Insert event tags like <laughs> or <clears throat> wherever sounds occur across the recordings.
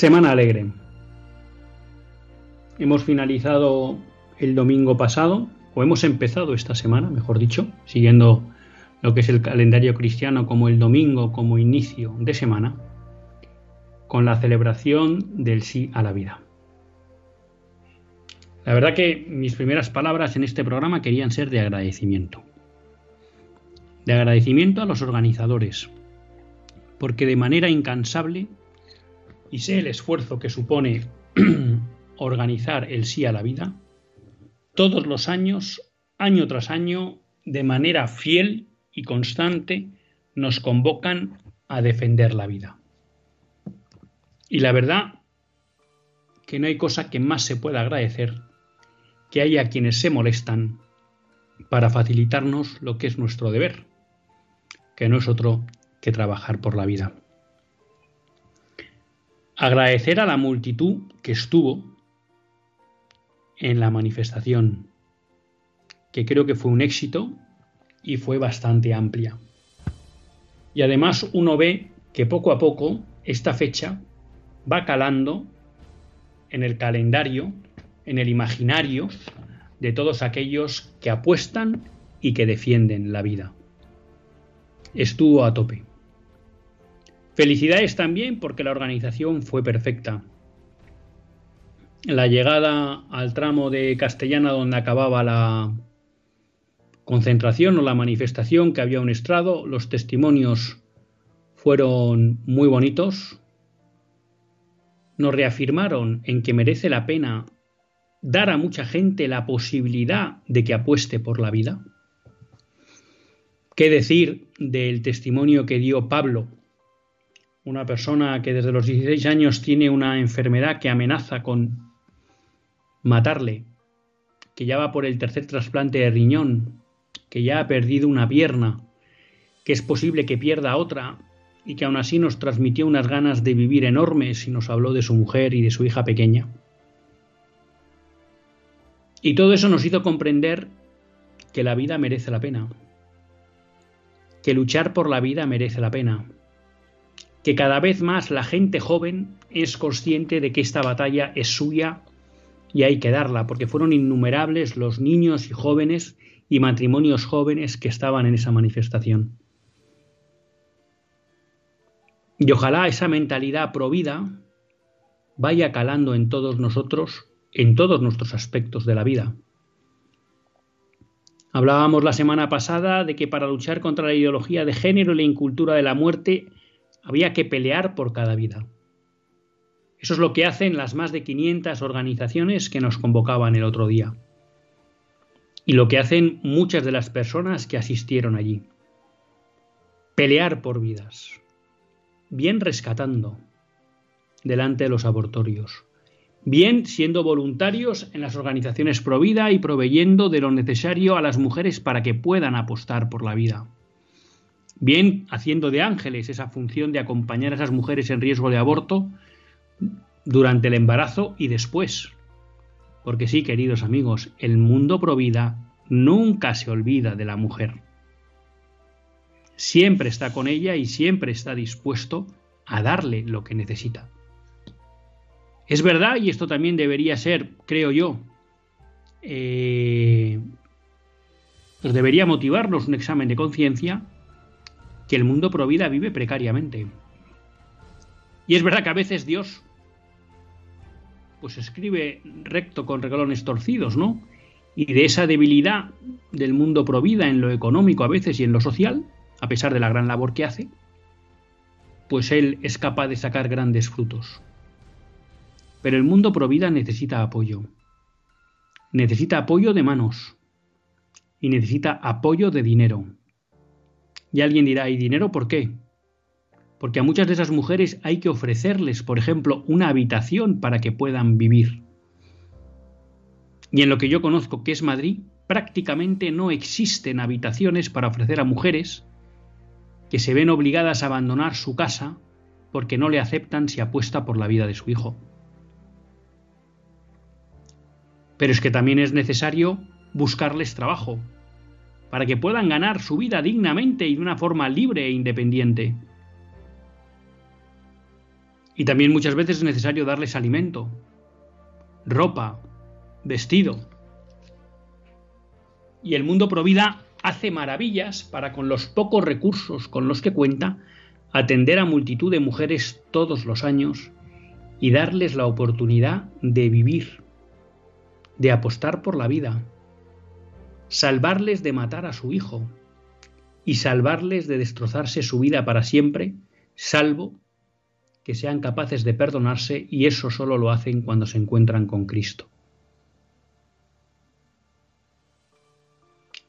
Semana alegre. Hemos finalizado el domingo pasado, o hemos empezado esta semana, mejor dicho, siguiendo lo que es el calendario cristiano como el domingo, como inicio de semana, con la celebración del sí a la vida. La verdad que mis primeras palabras en este programa querían ser de agradecimiento. De agradecimiento a los organizadores, porque de manera incansable y sé el esfuerzo que supone <clears throat> organizar el sí a la vida, todos los años, año tras año, de manera fiel y constante, nos convocan a defender la vida. Y la verdad que no hay cosa que más se pueda agradecer que haya quienes se molestan para facilitarnos lo que es nuestro deber, que no es otro que trabajar por la vida. Agradecer a la multitud que estuvo en la manifestación, que creo que fue un éxito y fue bastante amplia. Y además uno ve que poco a poco esta fecha va calando en el calendario, en el imaginario de todos aquellos que apuestan y que defienden la vida. Estuvo a tope. Felicidades también porque la organización fue perfecta. La llegada al tramo de Castellana donde acababa la concentración o la manifestación que había un estrado, los testimonios fueron muy bonitos. Nos reafirmaron en que merece la pena dar a mucha gente la posibilidad de que apueste por la vida. ¿Qué decir del testimonio que dio Pablo una persona que desde los 16 años tiene una enfermedad que amenaza con matarle, que ya va por el tercer trasplante de riñón, que ya ha perdido una pierna, que es posible que pierda otra y que aún así nos transmitió unas ganas de vivir enormes y nos habló de su mujer y de su hija pequeña. Y todo eso nos hizo comprender que la vida merece la pena, que luchar por la vida merece la pena, que cada vez más la gente joven es consciente de que esta batalla es suya y hay que darla, porque fueron innumerables los niños y jóvenes y matrimonios jóvenes que estaban en esa manifestación. Y ojalá esa mentalidad provida vaya calando en todos nosotros, en todos nuestros aspectos de la vida. Hablábamos la semana pasada de que para luchar contra la ideología de género y la incultura de la muerte había que pelear por cada vida. Eso es lo que hacen las más de 500 organizaciones que nos convocaban el otro día. Y lo que hacen muchas de las personas que asistieron allí. Pelear por vidas. Bien rescatando delante de los abortorios. Bien siendo voluntarios en las organizaciones pro vida y proveyendo de lo necesario a las mujeres para que puedan apostar por la vida bien haciendo de ángeles esa función de acompañar a esas mujeres en riesgo de aborto durante el embarazo y después. Porque sí, queridos amigos, el mundo provida nunca se olvida de la mujer. Siempre está con ella y siempre está dispuesto a darle lo que necesita. Es verdad, y esto también debería ser, creo yo, eh, pues debería motivarnos un examen de conciencia, que el mundo provida vive precariamente. Y es verdad que a veces Dios pues escribe recto con regalones torcidos, ¿no? Y de esa debilidad del mundo provida en lo económico a veces y en lo social, a pesar de la gran labor que hace, pues él es capaz de sacar grandes frutos. Pero el mundo provida necesita apoyo. Necesita apoyo de manos y necesita apoyo de dinero. Y alguien dirá, ¿y dinero por qué? porque a muchas de esas mujeres hay que ofrecerles, por ejemplo, una habitación para que puedan vivir. Y en lo que yo conozco que es Madrid, prácticamente no existen habitaciones para ofrecer a mujeres que se ven obligadas a abandonar su casa porque no le aceptan si apuesta por la vida de su hijo. Pero es que también es necesario buscarles trabajo, para que puedan ganar su vida dignamente y de una forma libre e independiente. Y también muchas veces es necesario darles alimento, ropa, vestido. Y el mundo Provida hace maravillas para con los pocos recursos con los que cuenta atender a multitud de mujeres todos los años y darles la oportunidad de vivir, de apostar por la vida, salvarles de matar a su hijo y salvarles de destrozarse su vida para siempre, salvo que sean capaces de perdonarse y eso solo lo hacen cuando se encuentran con Cristo.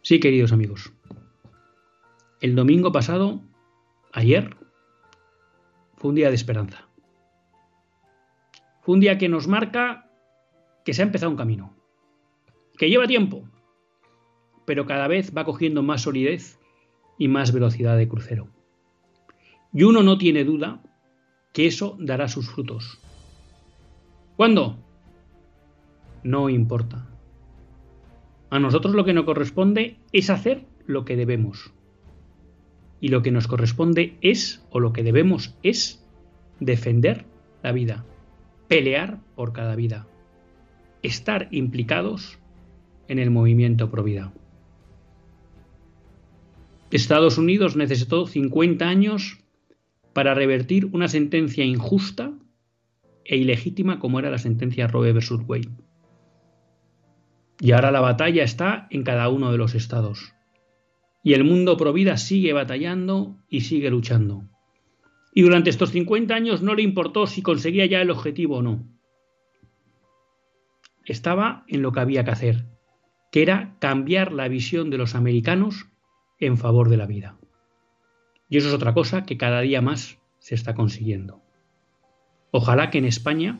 Sí, queridos amigos, el domingo pasado, ayer, fue un día de esperanza. Fue un día que nos marca que se ha empezado un camino, que lleva tiempo, pero cada vez va cogiendo más solidez y más velocidad de crucero. Y uno no tiene duda que eso dará sus frutos. ¿Cuándo? No importa. A nosotros lo que nos corresponde es hacer lo que debemos. Y lo que nos corresponde es, o lo que debemos es, defender la vida, pelear por cada vida, estar implicados en el movimiento pro vida. Estados Unidos necesitó 50 años para revertir una sentencia injusta e ilegítima como era la sentencia Roe versus Wade. Y ahora la batalla está en cada uno de los estados. Y el mundo pro vida sigue batallando y sigue luchando. Y durante estos 50 años no le importó si conseguía ya el objetivo o no. Estaba en lo que había que hacer, que era cambiar la visión de los americanos en favor de la vida. Y eso es otra cosa que cada día más se está consiguiendo. Ojalá que en España,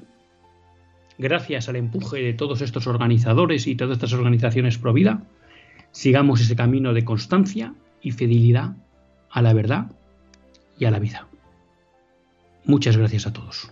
gracias al empuje de todos estos organizadores y todas estas organizaciones pro vida, sigamos ese camino de constancia y fidelidad a la verdad y a la vida. Muchas gracias a todos.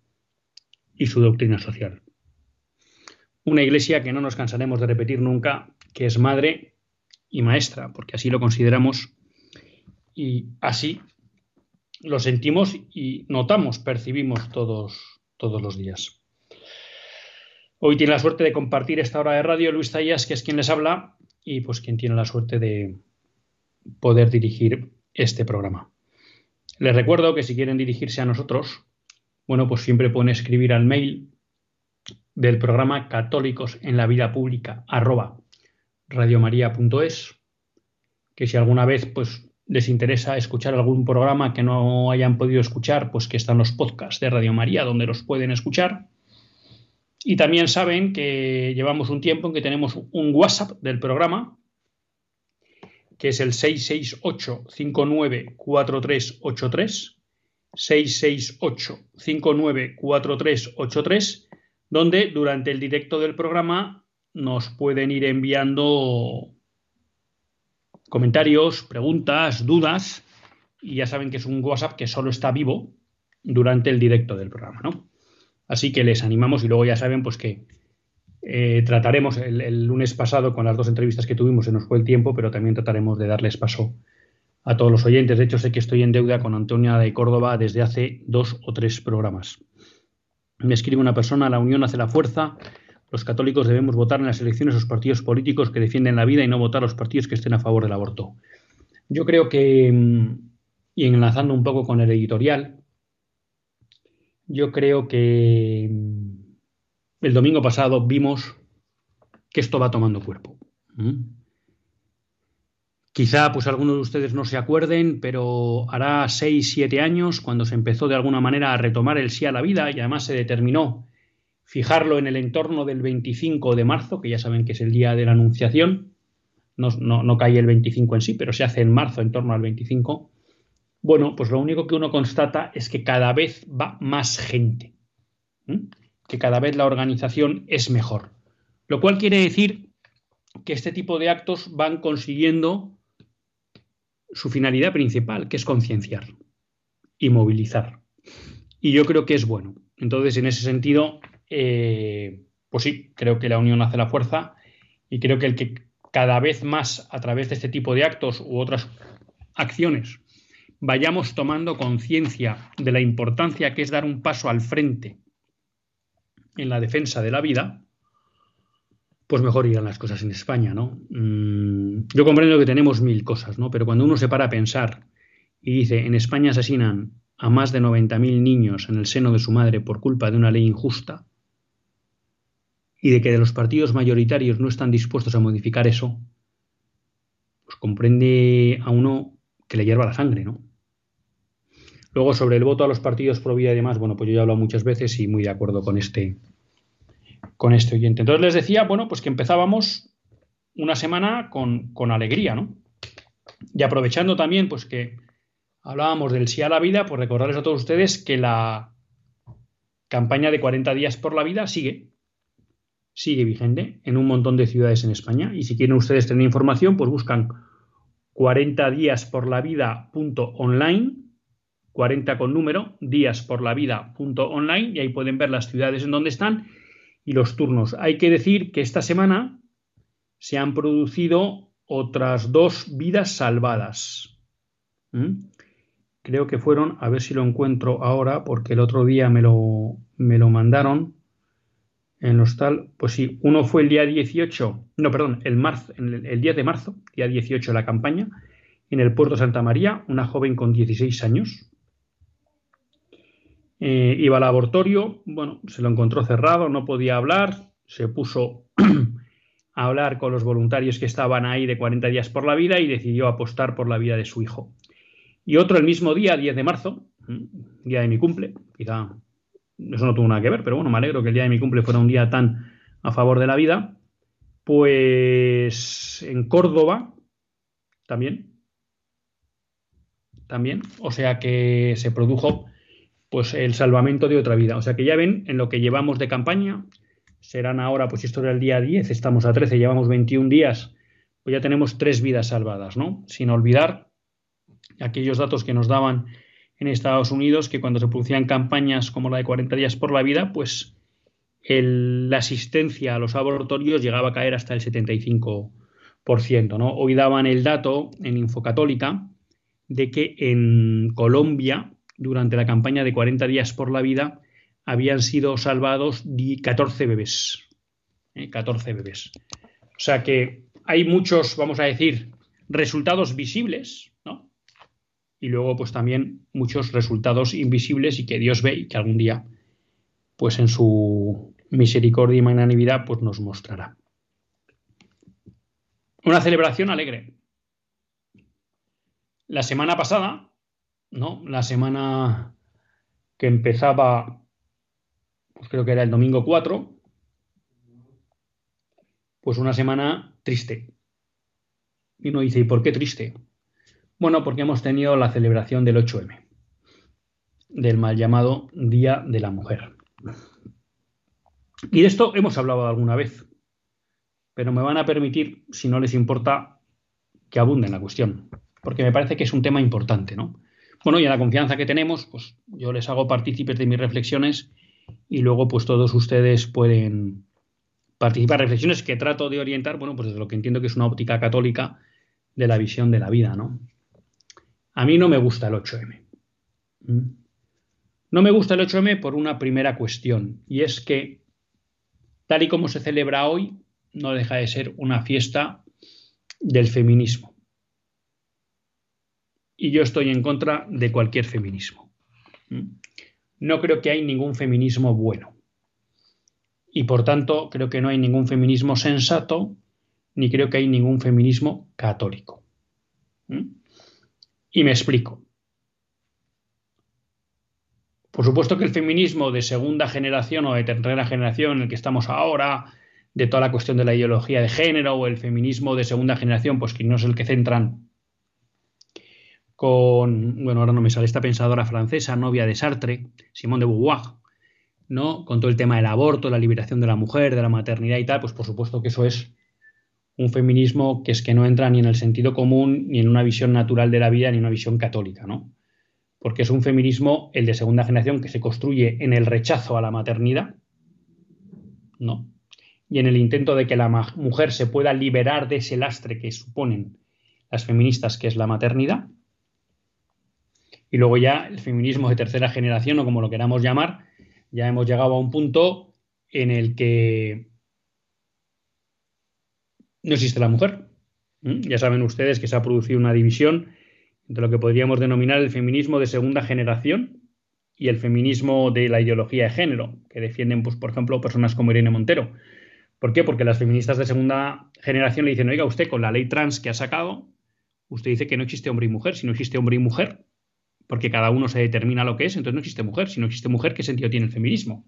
y su doctrina social. Una Iglesia que no nos cansaremos de repetir nunca, que es madre y maestra, porque así lo consideramos y así lo sentimos y notamos, percibimos todos, todos los días. Hoy tiene la suerte de compartir esta hora de radio Luis Zayas, que es quien les habla, y pues quien tiene la suerte de poder dirigir este programa. Les recuerdo que si quieren dirigirse a nosotros, bueno, pues siempre pueden escribir al mail del programa Católicos en la Vida Pública arroba radiomaria.es, que si alguna vez pues les interesa escuchar algún programa que no hayan podido escuchar, pues que están los podcasts de Radio María donde los pueden escuchar. Y también saben que llevamos un tiempo en que tenemos un WhatsApp del programa, que es el 668-594383, 668-594383, donde durante el directo del programa nos pueden ir enviando comentarios, preguntas, dudas, y ya saben que es un WhatsApp que solo está vivo durante el directo del programa, ¿no? Así que les animamos y luego ya saben pues que eh, trataremos el, lunes pasado con las dos entrevistas que tuvimos, se nos fue el tiempo, pero también trataremos de darles paso a todos los oyentes. De hecho, sé que estoy en deuda con Antonia de Córdoba desde hace dos o tres programas. Me escribe una persona, la unión hace la fuerza, los católicos debemos votar en las elecciones los partidos políticos que defienden la vida y no votar a los partidos que estén a favor del aborto. Yo creo que, mm, y enlazando un poco con el editorial, yo creo que mm, el domingo pasado vimos que esto va tomando cuerpo. Quizá pues algunos de ustedes no se acuerden, pero hará seis, siete años cuando se empezó de alguna manera a retomar el sí a la vida y además se determinó fijarlo en el entorno del 25 de marzo, que ya saben que es el día de la Anunciación, no, cae el 25 en sí, pero se hace en marzo, en torno al 25. Bueno, pues lo único que uno constata es que cada vez va más gente, que cada vez la organización es mejor. Lo cual quiere decir que este tipo de actos van consiguiendo su finalidad principal, que es concienciar y movilizar. Y yo creo que es bueno. Entonces, en ese sentido, eh, pues sí, creo que la unión hace la fuerza y creo que el que cada vez más a través de este tipo de actos u otras acciones vayamos tomando conciencia de la importancia que es dar un paso al frente en la defensa de la vida, pues mejor irán las cosas en España, ¿no? Mm, yo comprendo que tenemos mil cosas, ¿no? Pero cuando uno se para a pensar y dice, en España asesinan a más de 90.000 niños en el seno de su madre por culpa de una ley injusta, y de que de los partidos mayoritarios no están dispuestos a modificar eso, pues comprende a uno que le hierva la sangre, ¿no? Luego, sobre el voto a los partidos pro vida y demás, bueno, pues yo ya he hablado muchas veces y muy de acuerdo con este, con este oyente. Entonces les decía, bueno, pues que empezábamos una semana con, con alegría, ¿no? Y aprovechando también, pues que hablábamos del sí a la vida, pues recordarles a todos ustedes que la campaña de 40 días por la vida sigue sigue vigente en un montón de ciudades en España. Y si quieren ustedes tener información, pues buscan 40 días por la vida punto online, 40 con número, días por la vida punto online, y ahí pueden ver las ciudades en donde están y los turnos. Hay que decir que esta semana se han producido otras dos vidas salvadas. ¿Mm? Creo que fueron, a ver si lo encuentro ahora, porque el otro día me lo, me lo mandaron en los tal, pues sí, uno fue el día 18, no, perdón, el, marzo, el, el 10 de marzo, día 18 de la campaña, en el puerto Santa María, una joven con 16 años. Eh, iba al laboratorio, bueno, se lo encontró cerrado, no podía hablar, se puso <clears throat> a hablar con los voluntarios que estaban ahí de 40 días por la vida y decidió apostar por la vida de su hijo. Y otro el mismo día, 10 de marzo, día de mi cumple, quizá eso no tuvo nada que ver, pero bueno, me alegro que el día de mi cumple fuera un día tan a favor de la vida. Pues en Córdoba también. También. O sea que se produjo pues el salvamento de otra vida. O sea que ya ven, en lo que llevamos de campaña, serán ahora, pues esto era el día 10, estamos a 13, llevamos 21 días, pues ya tenemos tres vidas salvadas, ¿no? Sin olvidar aquellos datos que nos daban en Estados Unidos, que cuando se producían campañas como la de 40 días por la vida, pues la asistencia a los abortorios llegaba a caer hasta el 75%. ¿no? Hoy daban el dato en Infocatólica de que en Colombia, durante la campaña de 40 días por la vida, habían sido salvados 14 bebés. 14 ¿eh? bebés. O sea que hay muchos, vamos a decir, resultados visibles, ¿no? Y luego, pues también muchos resultados invisibles y que Dios ve y que algún día, pues en su misericordia y magnanimidad, pues nos mostrará. Una celebración alegre. La semana pasada, ¿no? La semana que empezaba, pues creo que era el domingo 4, pues una semana triste. Y uno dice, ¿y por qué triste? Bueno, porque hemos tenido la celebración del 8M, del mal llamado Día de la Mujer. Y de esto hemos hablado alguna vez, pero me van a permitir, si no les importa, que abunde en la cuestión, porque me parece que es un tema importante, ¿no? Bueno, y en la confianza que tenemos, pues yo les hago partícipes de mis reflexiones y luego pues todos ustedes pueden participar. Reflexiones que trato de orientar, bueno, pues desde lo que entiendo que es una óptica católica de la visión de la vida, ¿no? A mí no me gusta el 8M. ¿Mm? No me gusta el 8M por una primera cuestión, y es que, tal y como se celebra hoy, no deja de ser una fiesta del feminismo. Y yo estoy en contra de cualquier feminismo. No creo que hay ningún feminismo bueno y por tanto creo que no hay ningún feminismo sensato ni creo que hay ningún feminismo católico. ¿Mm? Y me explico. Por supuesto que el feminismo de segunda generación o de tercera generación en el que estamos ahora, de toda la cuestión de la ideología de género o el feminismo de segunda generación, pues que no es el que centran con, bueno, ahora no me sale esta pensadora francesa, novia de Sartre, Simone de Beauvoir, ¿no? Con todo el tema del aborto, la liberación de la mujer, de la maternidad y tal, pues por supuesto que eso es un feminismo que es que no entra ni en el sentido común, ni en una visión natural de la vida, ni en una visión católica, ¿no? Porque es un feminismo, el de segunda generación, que se construye en el rechazo a la maternidad, ¿no? Y en el intento de que la mujer se pueda liberar de ese lastre que suponen las feministas, que es la maternidad. Y luego ya el feminismo de tercera generación, o como lo queramos llamar, ya hemos llegado a un punto en el que no existe la mujer. Ya saben ustedes que se ha producido una división entre lo que podríamos denominar el feminismo de segunda generación y el feminismo de la ideología de género, que defienden, pues, por ejemplo, personas como Irene Montero. ¿Por qué? Porque las feministas de segunda generación le dicen, oiga, usted con la ley trans que ha sacado, usted dice que no existe hombre y mujer. Si no existe hombre y mujer, porque cada uno se determina lo que es, entonces no existe mujer. Si no existe mujer, ¿qué sentido tiene el feminismo?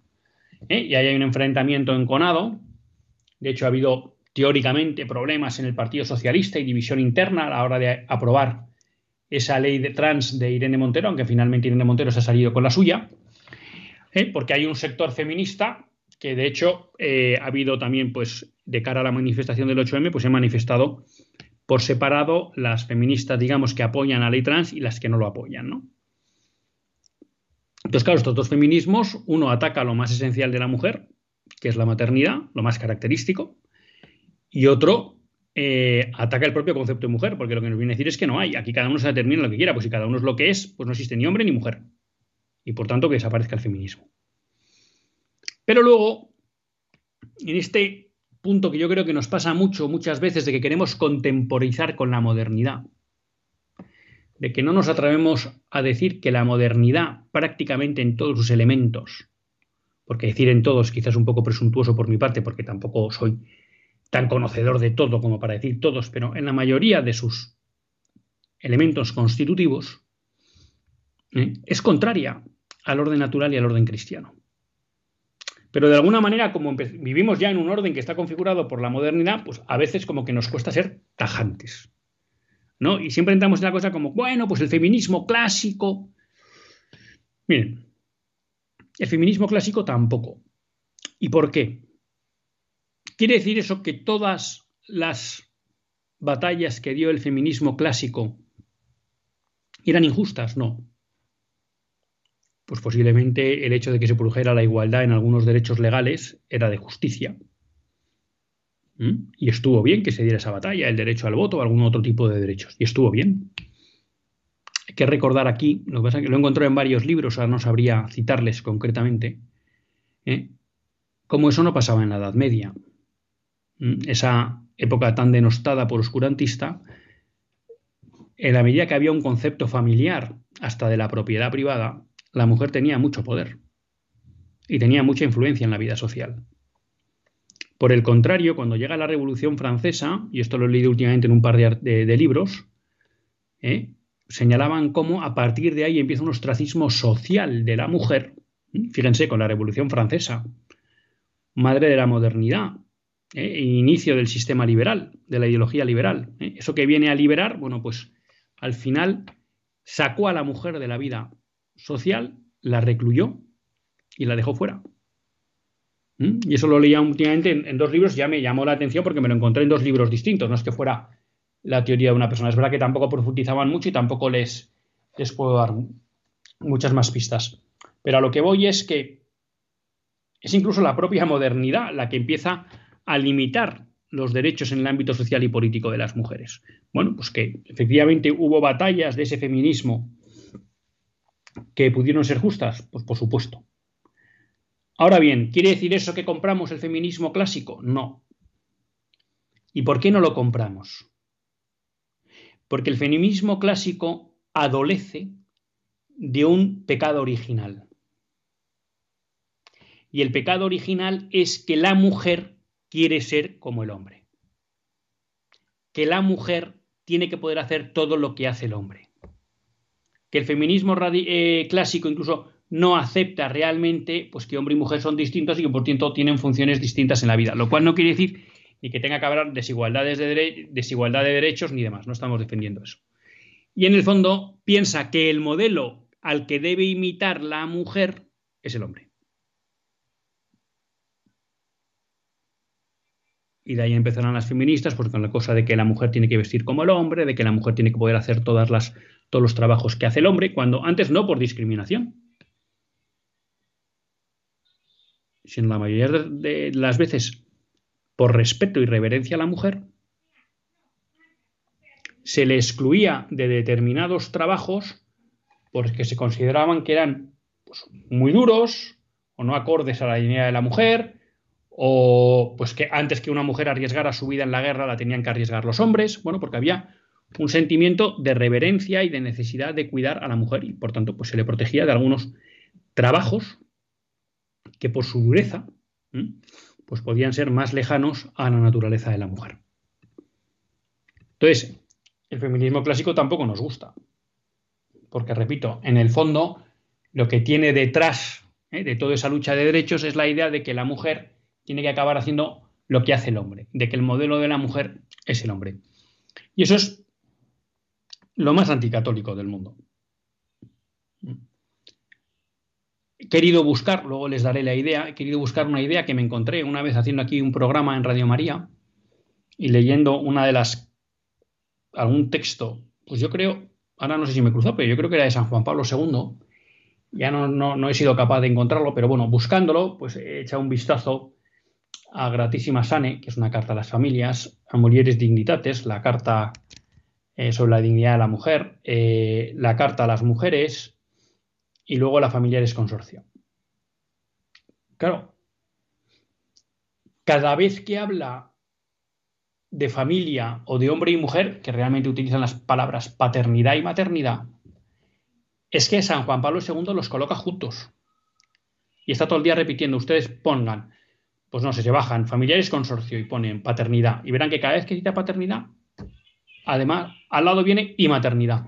¿Eh? Y ahí hay un enfrentamiento enconado. De hecho, ha habido teóricamente problemas en el Partido Socialista y división interna a la hora de aprobar esa ley de trans de Irene Montero, aunque finalmente Irene Montero se ha salido con la suya, ¿eh? porque hay un sector feminista que de hecho eh, ha habido también, pues, de cara a la manifestación del 8M, pues se ha manifestado por separado las feministas, digamos, que apoyan la ley trans y las que no lo apoyan, ¿no? Entonces, claro, estos dos feminismos, uno ataca lo más esencial de la mujer, que es la maternidad, lo más característico, y otro eh, ataca el propio concepto de mujer, porque lo que nos viene a decir es que no hay, aquí cada uno se determina lo que quiera, pues si cada uno es lo que es, pues no existe ni hombre ni mujer, y por tanto que desaparezca el feminismo. Pero luego, en este punto que yo creo que nos pasa mucho, muchas veces, de que queremos contemporizar con la modernidad, de que no nos atrevemos a decir que la modernidad prácticamente en todos sus elementos, porque decir en todos quizás un poco presuntuoso por mi parte, porque tampoco soy tan conocedor de todo como para decir todos, pero en la mayoría de sus elementos constitutivos, ¿eh? es contraria al orden natural y al orden cristiano. Pero de alguna manera, como vivimos ya en un orden que está configurado por la modernidad, pues a veces como que nos cuesta ser tajantes. ¿No? Y siempre entramos en la cosa como, bueno, pues el feminismo clásico. Miren, el feminismo clásico tampoco. ¿Y por qué? ¿Quiere decir eso que todas las batallas que dio el feminismo clásico ¿Eran injustas? No. Pues posiblemente el hecho de que se produjera la igualdad en algunos derechos legales era de justicia. Y estuvo bien que se diera esa batalla, el derecho al voto o algún otro tipo de derechos. Y estuvo bien. Hay que recordar aquí, lo que pasa es que lo encontré en varios libros, ahora no sabría citarles concretamente, ¿eh? cómo eso no pasaba en la Edad Media. Esa época tan denostada por oscurantista, en la medida que había un concepto familiar hasta de la propiedad privada, la mujer tenía mucho poder y tenía mucha influencia en la vida social. Por el contrario, cuando llega la Revolución Francesa, y esto lo he leído últimamente en un par de, libros, ¿eh? señalaban cómo a partir de ahí empieza un ostracismo social de la mujer. Fíjense, con la Revolución Francesa, madre de la modernidad, ¿eh? inicio del sistema liberal, de la ideología liberal. ¿eh? Eso que viene a liberar, bueno, pues al final sacó a la mujer de la vida social, la recluyó y la dejó fuera. ¿Mm? Y eso lo leía últimamente en, dos libros, ya me llamó la atención porque me lo encontré en dos libros distintos, no es que fuera la teoría de una persona. Es verdad que tampoco profundizaban mucho y tampoco les, les puedo dar muchas más pistas. Pero a lo que voy es que es incluso la propia modernidad la que empieza a limitar los derechos en el ámbito social y político de las mujeres. Bueno, pues que efectivamente hubo batallas de ese feminismo que pudieron ser justas, pues por supuesto. Ahora bien, ¿quiere decir eso que compramos el feminismo clásico? No. ¿Y por qué no lo compramos? Porque el feminismo clásico adolece de un pecado original. Y el pecado original es que la mujer quiere ser como el hombre. Que la mujer tiene que poder hacer todo lo que hace el hombre que el feminismo eh, clásico incluso no acepta realmente pues, que hombre y mujer son distintos y que por tanto tienen funciones distintas en la vida, lo cual no quiere decir ni que tenga que haber desigualdades de desigualdad de derechos ni demás, no estamos defendiendo eso. Y en el fondo piensa que el modelo al que debe imitar la mujer es el hombre. Y de ahí empezarán las feministas, pues con la cosa de que la mujer tiene que vestir como el hombre, de que la mujer tiene que poder hacer todas las todos los trabajos que hace el hombre, cuando antes no por discriminación. Sino la mayoría de las veces por respeto y reverencia a la mujer, se le excluía de determinados trabajos porque se consideraban que eran pues, muy duros o no acordes a la dignidad de la mujer, o pues que antes que una mujer arriesgara su vida en la guerra la tenían que arriesgar los hombres, bueno, porque había un sentimiento de reverencia y de necesidad de cuidar a la mujer y por tanto pues se le protegía de algunos trabajos que por su dureza pues podían ser más lejanos a la naturaleza de la mujer. Entonces, el feminismo clásico tampoco nos gusta, porque repito, en el fondo lo que tiene detrás ¿eh? de toda esa lucha de derechos es la idea de que la mujer tiene que acabar haciendo lo que hace el hombre, de que el modelo de la mujer es el hombre. Y eso es lo más anticatólico del mundo. Querido buscar, luego les daré la idea, he querido buscar una idea que me encontré una vez haciendo aquí un programa en Radio María y leyendo una de las, algún texto, pues yo creo, ahora no sé si me cruzó, pero yo creo que era de San Juan Pablo II, ya no, no he sido capaz de encontrarlo, pero bueno, buscándolo, pues he echado un vistazo a Gratísima Sane, que es una carta a las familias, a Mulieres Dignitates, la carta eh, sobre la dignidad de la mujer, eh, la carta a las mujeres y luego la familiares consorcio. Claro, cada vez que habla de familia o de hombre y mujer, que realmente utilizan las palabras paternidad y maternidad, es que San Juan Pablo II los coloca juntos. Y está todo el día repitiendo, ustedes pongan, pues no sé, se bajan familiares consorcio y ponen paternidad. Y verán que cada vez que cita paternidad, Además, al lado viene y maternidad.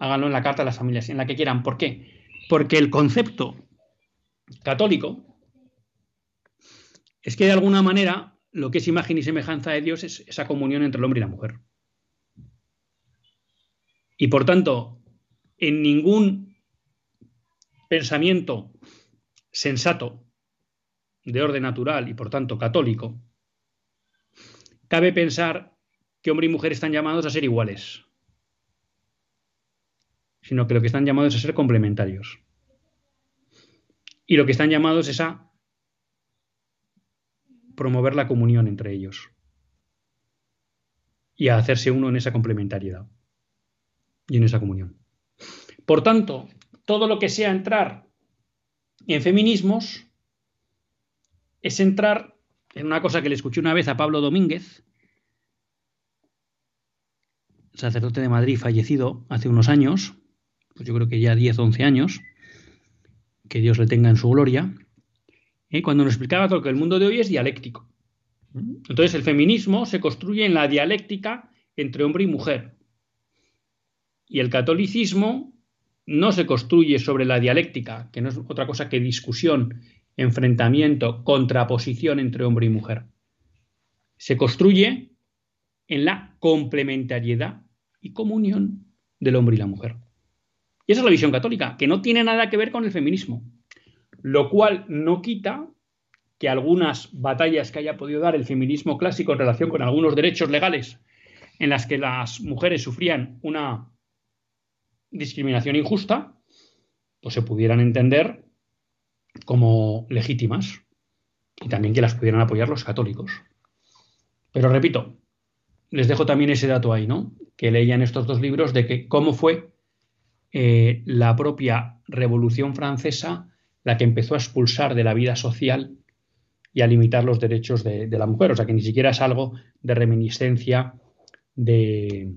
Háganlo en la carta de las familias, en la que quieran. ¿Por qué? Porque el concepto católico es que de alguna manera lo que es imagen y semejanza de Dios es esa comunión entre el hombre y la mujer. Y por tanto, en ningún pensamiento sensato de orden natural y por tanto católico, cabe pensar que hombre y mujer están llamados a ser iguales. Sino que lo que están llamados es a ser complementarios. Y lo que están llamados es a promover la comunión entre ellos y a hacerse uno en esa complementariedad y en esa comunión. Por tanto, todo lo que sea entrar en feminismos es entrar en una cosa que le escuché una vez a Pablo Domínguez, sacerdote de Madrid fallecido hace unos años, pues yo creo que ya 10 o 11 años, que Dios le tenga en su gloria, ¿eh? cuando nos explicaba que el mundo de hoy es dialéctico. Entonces el feminismo se construye en la dialéctica entre hombre y mujer. Y el catolicismo no se construye sobre la dialéctica, que no es otra cosa que discusión, enfrentamiento, contraposición entre hombre y mujer. Se construye en la complementariedad y comunión del hombre y la mujer. Esa es la visión católica, que no tiene nada que ver con el feminismo, lo cual no quita que algunas batallas que haya podido dar el feminismo clásico en relación con algunos derechos legales en las que las mujeres sufrían una discriminación injusta, pues se pudieran entender como legítimas y también que las pudieran apoyar los católicos. Pero repito, les dejo también ese dato ahí, ¿no? Que leían estos dos libros de que cómo fue eh, la propia Revolución Francesa la que empezó a expulsar de la vida social y a limitar los derechos de, la mujer. O sea que ni siquiera es algo de reminiscencia de,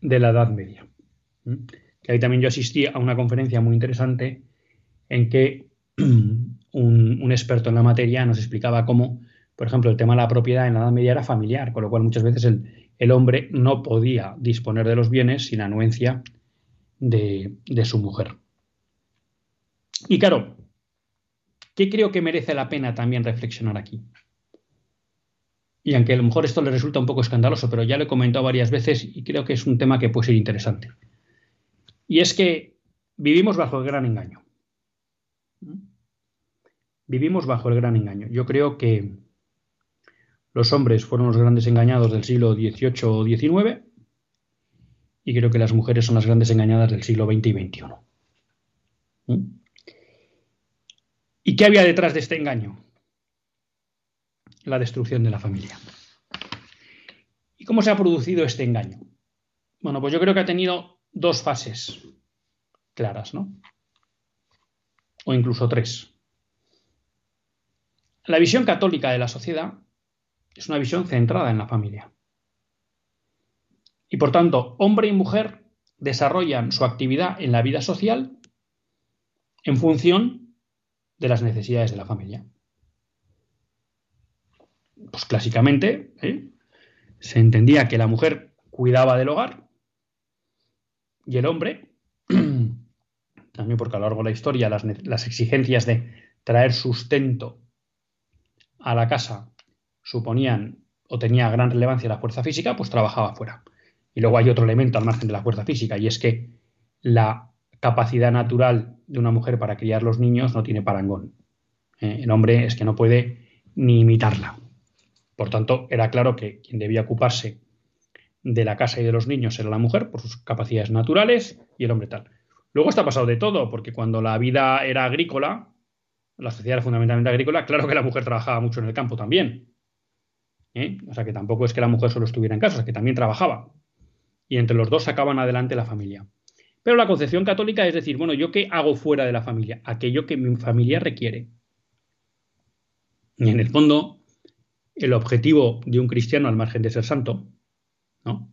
la Edad Media. ¿Mm? Que ahí también yo asistí a una conferencia muy interesante en que <clears throat> un, un, experto en la materia nos explicaba cómo, por ejemplo, el tema de la propiedad en la Edad Media era familiar, con lo cual muchas veces el, el hombre no podía disponer de los bienes sin anuencia de, su mujer. Y claro, ¿qué creo que merece la pena también reflexionar aquí? Y aunque a lo mejor esto le resulta un poco escandaloso, pero ya lo he comentado varias veces y creo que es un tema que puede ser interesante. Y es que vivimos bajo el gran engaño. Vivimos bajo el gran engaño. Yo creo que los hombres fueron los grandes engañados del siglo XVIII o XIX y creo que las mujeres son las grandes engañadas del siglo XX y XXI. ¿Mm? ¿Y qué había detrás de este engaño? La destrucción de la familia. ¿Y cómo se ha producido este engaño? Bueno, pues yo creo que ha tenido dos fases claras, ¿no? O incluso tres. La visión católica de la sociedad es una visión centrada en la familia. Y por tanto, hombre y mujer desarrollan su actividad en la vida social en función de las necesidades de la familia. Pues clásicamente ¿eh? se entendía que la mujer cuidaba del hogar y el hombre, <clears throat> también porque a lo largo de la historia las, las exigencias de traer sustento a la casa suponían o tenía gran relevancia la fuerza física, pues trabajaba fuera. Y luego hay otro elemento al margen de la fuerza física, y es que la capacidad natural de una mujer para criar los niños no tiene parangón. Eh, el hombre es que no puede ni imitarla. Por tanto, era claro que quien debía ocuparse de la casa y de los niños era la mujer por sus capacidades naturales y el hombre tal. Luego está pasado de todo, porque cuando la vida era agrícola, la sociedad era fundamentalmente agrícola, claro que la mujer trabajaba mucho en el campo también. ¿Eh? O sea que tampoco es que la mujer solo estuviera en casa, es que también trabajaba. Y entre los dos sacaban adelante la familia. Pero la concepción católica es decir, bueno, ¿yo qué hago fuera de la familia? Aquello que mi familia requiere. Y en el fondo, el objetivo de un cristiano, al margen de ser santo, ¿no?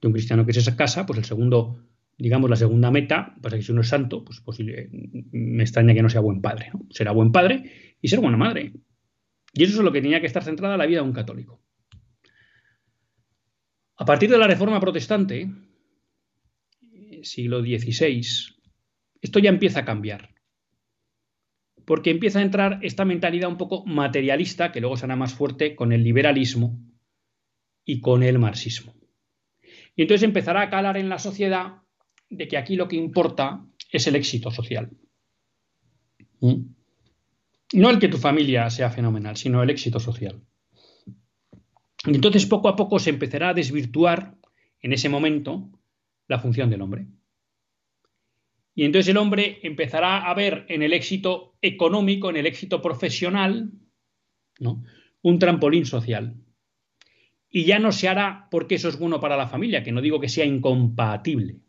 De un cristiano que esa casa, pues el segundo, digamos, la segunda meta, pues que si uno es santo, pues me extraña que no sea buen padre, ¿no? Será buen padre y ser buena madre. Y eso es lo que tenía que estar centrada la vida de un católico. A partir de la Reforma Protestante, siglo XVI, esto ya empieza a cambiar. Porque empieza a entrar esta mentalidad un poco materialista, que luego será más fuerte con el liberalismo y con el marxismo. Y entonces empezará a calar en la sociedad de que aquí lo que importa es el éxito social. ¿Mm? No el que tu familia sea fenomenal, sino el éxito social. Y entonces poco a poco se empezará a desvirtuar en ese momento la función del hombre. Y entonces el hombre empezará a ver en el éxito económico, en el éxito profesional, ¿no? un trampolín social. Y ya no se hará porque eso es bueno para la familia, que no digo que sea incompatible.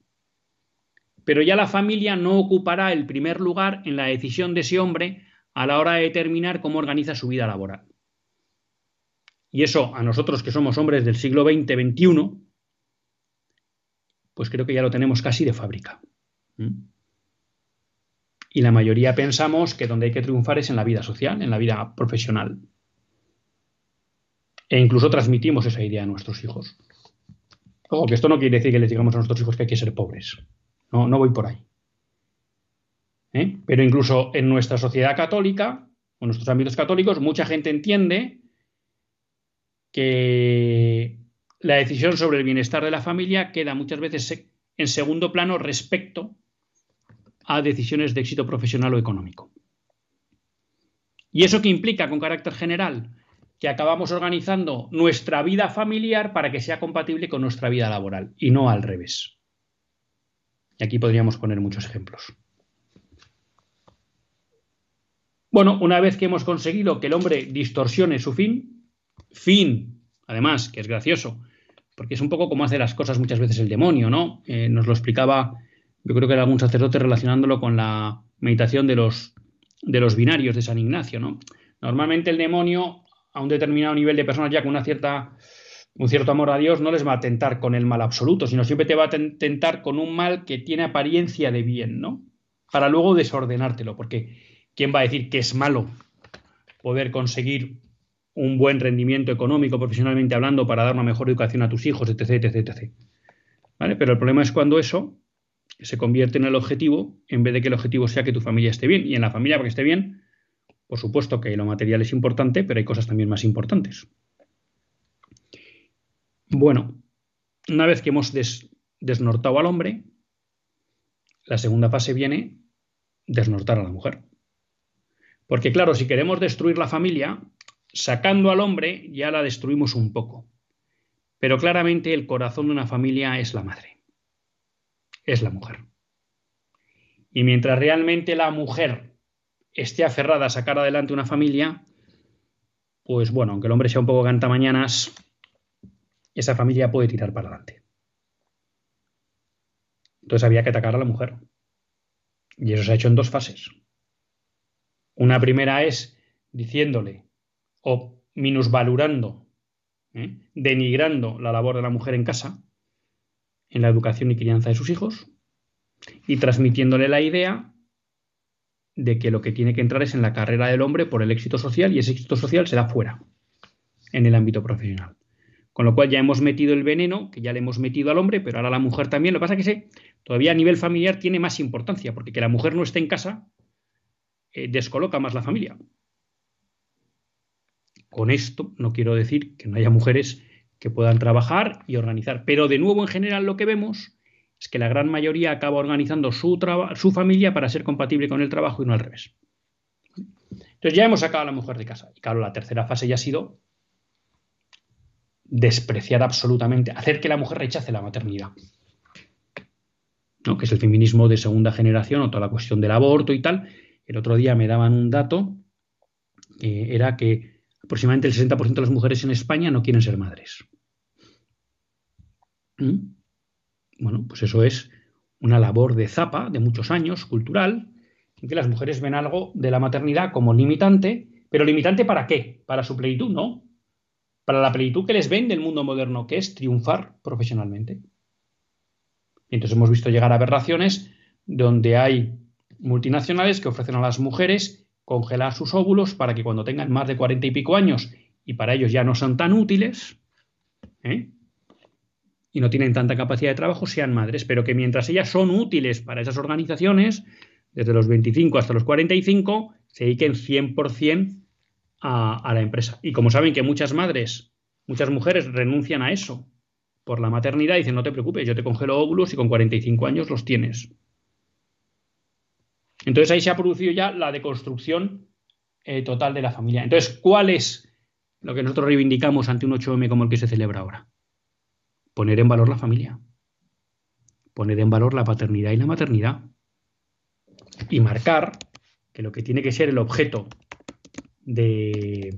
Pero ya la familia no ocupará el primer lugar en la decisión de ese hombre a la hora de determinar cómo organiza su vida laboral. Y eso a nosotros que somos hombres del siglo XX-XXI, pues creo que ya lo tenemos casi de fábrica. Y la mayoría pensamos que donde hay que triunfar es en la vida social, en la vida profesional. E incluso transmitimos esa idea a nuestros hijos. Ojo, que esto no quiere decir que les digamos a nuestros hijos que hay que ser pobres. No, no voy por ahí. ¿Eh? Pero incluso en nuestra sociedad católica, o en nuestros ámbitos católicos, mucha gente entiende que la decisión sobre el bienestar de la familia queda muchas veces en segundo plano respecto a decisiones de éxito profesional o económico. ¿Y eso qué implica con carácter general? Que acabamos organizando nuestra vida familiar para que sea compatible con nuestra vida laboral y no al revés. Y aquí podríamos poner muchos ejemplos. Bueno, una vez que hemos conseguido que el hombre distorsione su fin, fin, además, que es gracioso, porque es un poco como hace las cosas muchas veces el demonio, ¿no? Eh, nos lo explicaba, yo creo que era algún sacerdote relacionándolo con la meditación de los, de los binarios de San Ignacio, ¿no? Normalmente el demonio, a un determinado nivel de personas ya con una cierta, un cierto amor a Dios, no les va a tentar con el mal absoluto, sino siempre te va a tentar con un mal que tiene apariencia de bien, ¿no? Para luego desordenártelo, porque ¿quién va a decir que es malo poder conseguir un buen rendimiento económico, profesionalmente hablando, para dar una mejor educación a tus hijos, etc., etc., etc. ¿Vale? Pero el problema es cuando eso se convierte en el objetivo, en vez de que el objetivo sea que tu familia esté bien. Y en la familia, para que esté bien, por supuesto que lo material es importante, pero hay cosas también más importantes. Bueno, una vez que hemos desnortado al hombre, la segunda fase viene desnortar a la mujer. Porque claro, si queremos destruir la familia, sacando al hombre ya la destruimos un poco. Pero claramente el corazón de una familia es la madre, es la mujer. Y mientras realmente la mujer esté aferrada a sacar adelante una familia, pues bueno, aunque el hombre sea un poco mañanas, esa familia puede tirar para adelante. Entonces había que atacar a la mujer. Y eso se ha hecho en dos fases. Una primera es diciéndole o minusvalorando, ¿eh? denigrando la labor de la mujer en casa, en la educación y crianza de sus hijos, y transmitiéndole la idea de que lo que tiene que entrar es en la carrera del hombre por el éxito social y ese éxito social se da fuera, en el ámbito profesional. Con lo cual ya hemos metido el veneno, que ya le hemos metido al hombre, pero ahora la mujer también. Lo que pasa es que todavía a nivel familiar tiene más importancia, porque que la mujer no esté en casa eh, descoloca más la familia. Con esto no quiero decir que no haya mujeres que puedan trabajar y organizar, pero de nuevo en general lo que vemos es que la gran mayoría acaba organizando su, su familia para ser compatible con el trabajo y no al revés. Entonces ya hemos sacado a la mujer de casa. Y claro, la tercera fase ya ha sido despreciar absolutamente, hacer que la mujer rechace la maternidad. ¿no? que es el feminismo de segunda generación o toda la cuestión del aborto y tal. El otro día me daban un dato, que era que aproximadamente el 60% de las mujeres en España no quieren ser madres. ¿Mm? Bueno, pues eso es una labor de zapa de muchos años, cultural, en que las mujeres ven algo de la maternidad como limitante, pero limitante para qué? Para su plenitud, ¿no? Para la plenitud que les ven del mundo moderno, que es triunfar profesionalmente. Y entonces hemos visto llegar aberraciones donde hay multinacionales que ofrecen a las mujeres congelar sus óvulos para que cuando tengan más de cuarenta y pico años y para ellos ya no son tan útiles ¿eh? y no tienen tanta capacidad de trabajo, sean madres, pero que mientras ellas son útiles para esas organizaciones, desde los 25 hasta los 45, se dediquen 100% a, a la empresa. Y como saben que muchas madres, muchas mujeres renuncian a eso por la maternidad, dicen, no te preocupes, yo te congelo óvulos y con 45 años los tienes. Entonces ahí se ha producido ya la deconstrucción eh, total de la familia. Entonces, ¿cuál es lo que nosotros reivindicamos ante un 8M como el que se celebra ahora? Poner en valor la familia. poner en valor la paternidad y la maternidad y marcar que lo que tiene que ser el objeto de,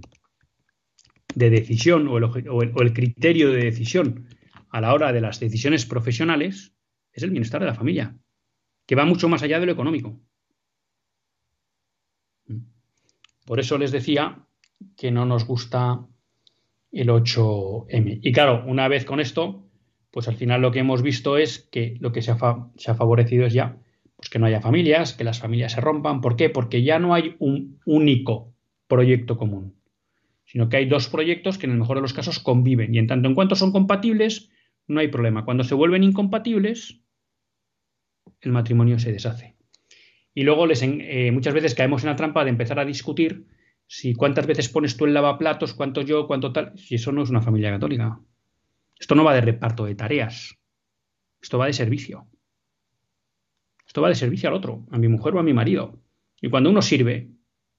de decisión o el, criterio de decisión a la hora de las decisiones profesionales es el bienestar de la familia, que va mucho más allá de lo económico. Por eso les decía que no nos gusta el 8M. Y claro, una vez con esto, pues al final lo que hemos visto es que lo que se ha, se ha favorecido es ya pues que no haya familias, que las familias se rompan. ¿Por qué? Porque ya no hay un único proyecto común, sino que hay dos proyectos que en el mejor de los casos conviven y en tanto en cuanto son compatibles, no hay problema. Cuando se vuelven incompatibles, el matrimonio se deshace. Y luego les, eh, muchas veces caemos en la trampa de empezar a discutir si cuántas veces pones tú el lavaplatos, cuánto yo, cuánto tal, si eso no es una familia católica. Esto no va de reparto de tareas. Esto va de servicio. Esto va de servicio al otro, a mi mujer o a mi marido. Y cuando uno sirve,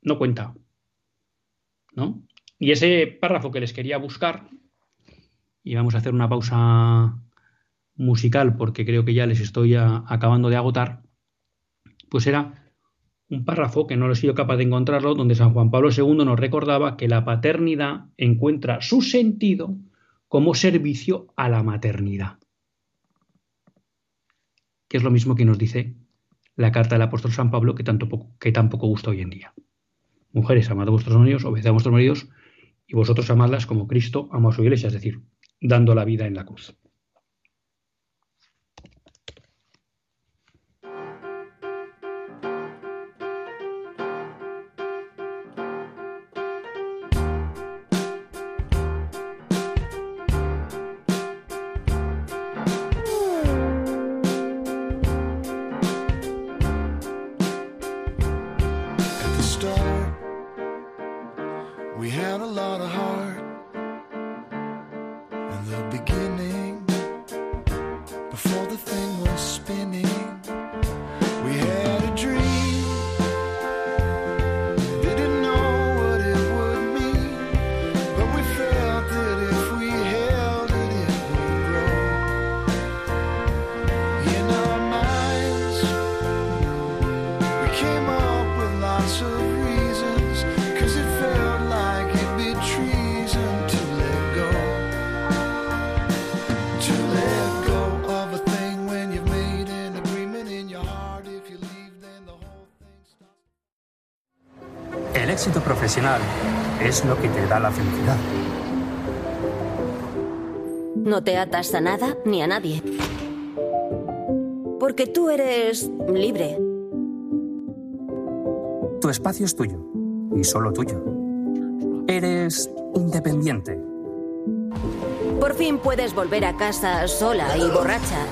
no cuenta. ¿No? Y ese párrafo que les quería buscar, y vamos a hacer una pausa musical porque creo que ya les estoy acabando de agotar, pues era un párrafo que no lo he sido capaz de encontrarlo, donde San Juan Pablo II nos recordaba que la paternidad encuentra su sentido como servicio a la maternidad. Que es lo mismo que nos dice la carta del apóstol San Pablo que, tanto que tampoco gusta hoy en día. Mujeres, amad a vuestros maridos, obedeced a vuestros maridos, y vosotros amadlas como Cristo amó a su iglesia, es decir, dando la vida en la cruz. Es lo que te da la felicidad. No te atas a nada ni a nadie. Porque tú eres libre. Tu espacio es tuyo y solo tuyo. Eres independiente. Por fin puedes volver a casa sola y borracha.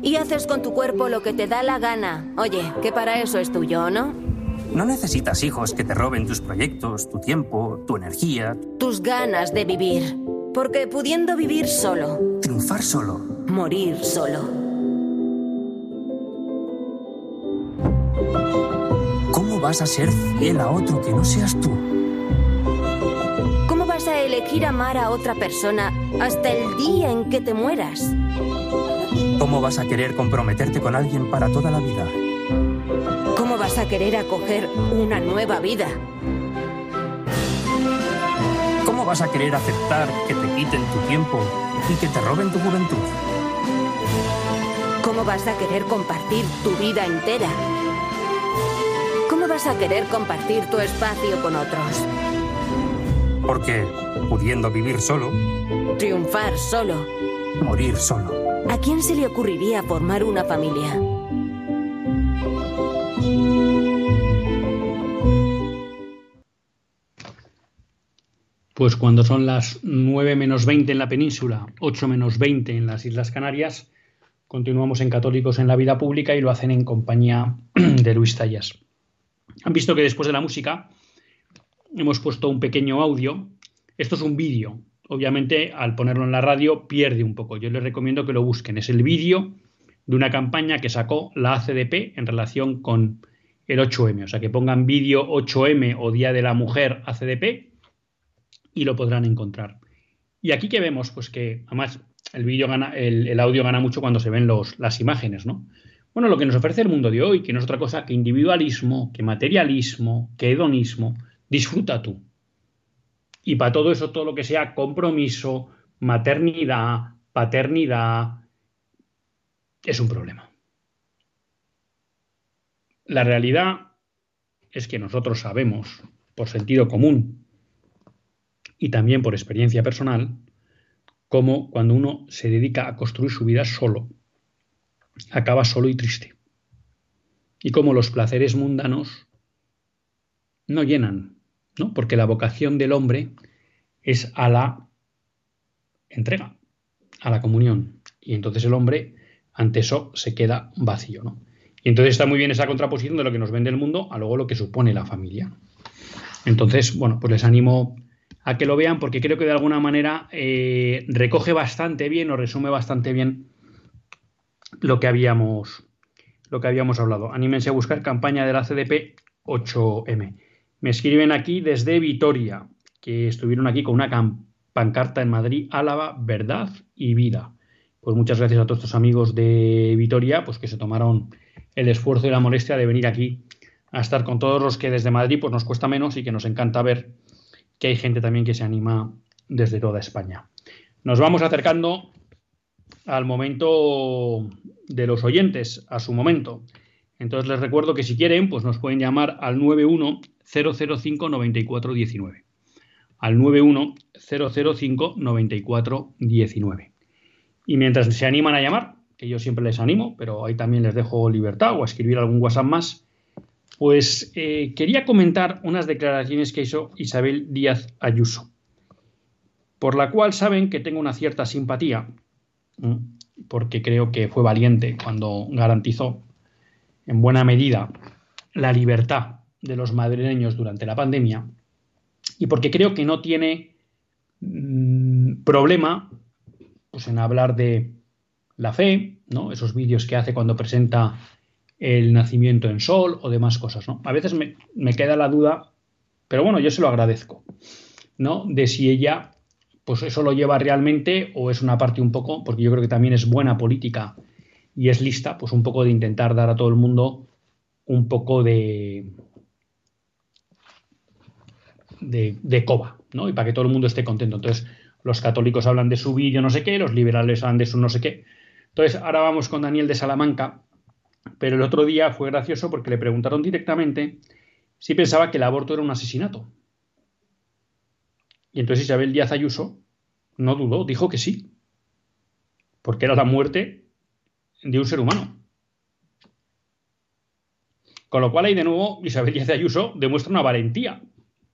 Y haces con tu cuerpo lo que te da la gana. Oye, que para eso es tuyo, ¿no? No necesitas hijos que te roben tus proyectos, tu tiempo, tu energía. Tus ganas de vivir. Porque pudiendo vivir solo. Triunfar solo. Morir solo. ¿Cómo vas a ser fiel a otro que no seas tú? ¿Cómo vas a elegir amar a otra persona hasta el día en que te mueras? ¿Cómo vas a querer comprometerte con alguien para toda la vida? Vas a querer acoger una nueva vida? ¿Cómo vas a querer aceptar que te quiten tu tiempo y que te roben tu juventud? ¿Cómo vas a querer compartir tu vida entera? ¿Cómo vas a querer compartir tu espacio con otros? Porque, pudiendo vivir solo, triunfar solo, morir solo. ¿A quién se le ocurriría formar una familia? Pues cuando son las 9 menos 20 en la península, 8 menos 20 en las Islas Canarias, continuamos en Católicos en la Vida Pública y lo hacen en compañía <clears throat> de Luis Tallas. Han visto que después de la música hemos puesto un pequeño audio. Esto es un vídeo. Obviamente, al ponerlo en la radio pierde un poco. Yo les recomiendo que lo busquen. Es el vídeo de una campaña que sacó la ACDP en relación con el 8M. O sea, que pongan vídeo 8M o Día de la Mujer ACDP y lo podrán encontrar. Y aquí que vemos, pues que además el, el, audio gana mucho cuando se ven los, las imágenes, ¿no? Bueno, lo que nos ofrece el mundo de hoy, que no es otra cosa que individualismo, que materialismo, que hedonismo, disfruta tú. Y para todo eso, todo lo que sea compromiso, maternidad, paternidad, es un problema. La realidad es que nosotros sabemos, por sentido común y también por experiencia personal, cómo cuando uno se dedica a construir su vida solo, acaba solo y triste. Y cómo los placeres mundanos no llenan, ¿no? Porque la vocación del hombre es a la entrega, a la comunión. Y entonces el hombre, ante eso, se queda vacío, ¿no? Y entonces está muy bien esa contraposición de lo que nos vende el mundo a luego lo que supone la familia. Entonces, bueno, pues les animo a que lo vean porque creo que de alguna manera eh, recoge bastante bien o resume bastante bien lo que habíamos lo que habíamos hablado. Anímense a buscar campaña de la CDP 8M. Me escriben aquí desde Vitoria, que estuvieron aquí con una pancarta en Madrid, Álava, verdad y vida. Pues muchas gracias a todos estos amigos de Vitoria, pues que se tomaron el esfuerzo y la molestia de venir aquí a estar con todos los que desde Madrid pues nos cuesta menos y que nos encanta ver que hay gente también que se anima desde toda España. Nos vamos acercando al momento de los oyentes, a su momento. Entonces les recuerdo que si quieren, pues nos pueden llamar al 910059419. Al 910059419. Y mientras se animan a llamar, que yo siempre les animo, pero ahí también les dejo libertad o a escribir algún WhatsApp más, pues eh, quería comentar unas declaraciones que hizo Isabel Díaz Ayuso, por la cual saben que tengo una cierta simpatía, porque creo que fue valiente cuando garantizó en buena medida la libertad de los madrileños durante la pandemia, y porque creo que no tiene mm, problema pues, en hablar de la fe, ¿no? Esos vídeos que hace cuando presenta el nacimiento en sol o demás cosas, ¿no? A veces me, queda la duda, pero bueno, yo se lo agradezco, ¿no? De si ella, pues eso lo lleva realmente o es una parte un poco, porque yo creo que también es buena política y es lista, pues un poco de intentar dar a todo el mundo un poco de, de, de coba, ¿no? Y para que todo el mundo esté contento. Entonces, los católicos hablan de su vídeo no sé qué, los liberales hablan de su no sé qué. Entonces, ahora vamos con Daniel de Salamanca, pero el otro día fue gracioso porque le preguntaron directamente si pensaba que el aborto era un asesinato. Y entonces Isabel Díaz Ayuso no dudó, dijo que sí, porque era la muerte de un ser humano. Con lo cual ahí de nuevo Isabel Díaz Ayuso demuestra una valentía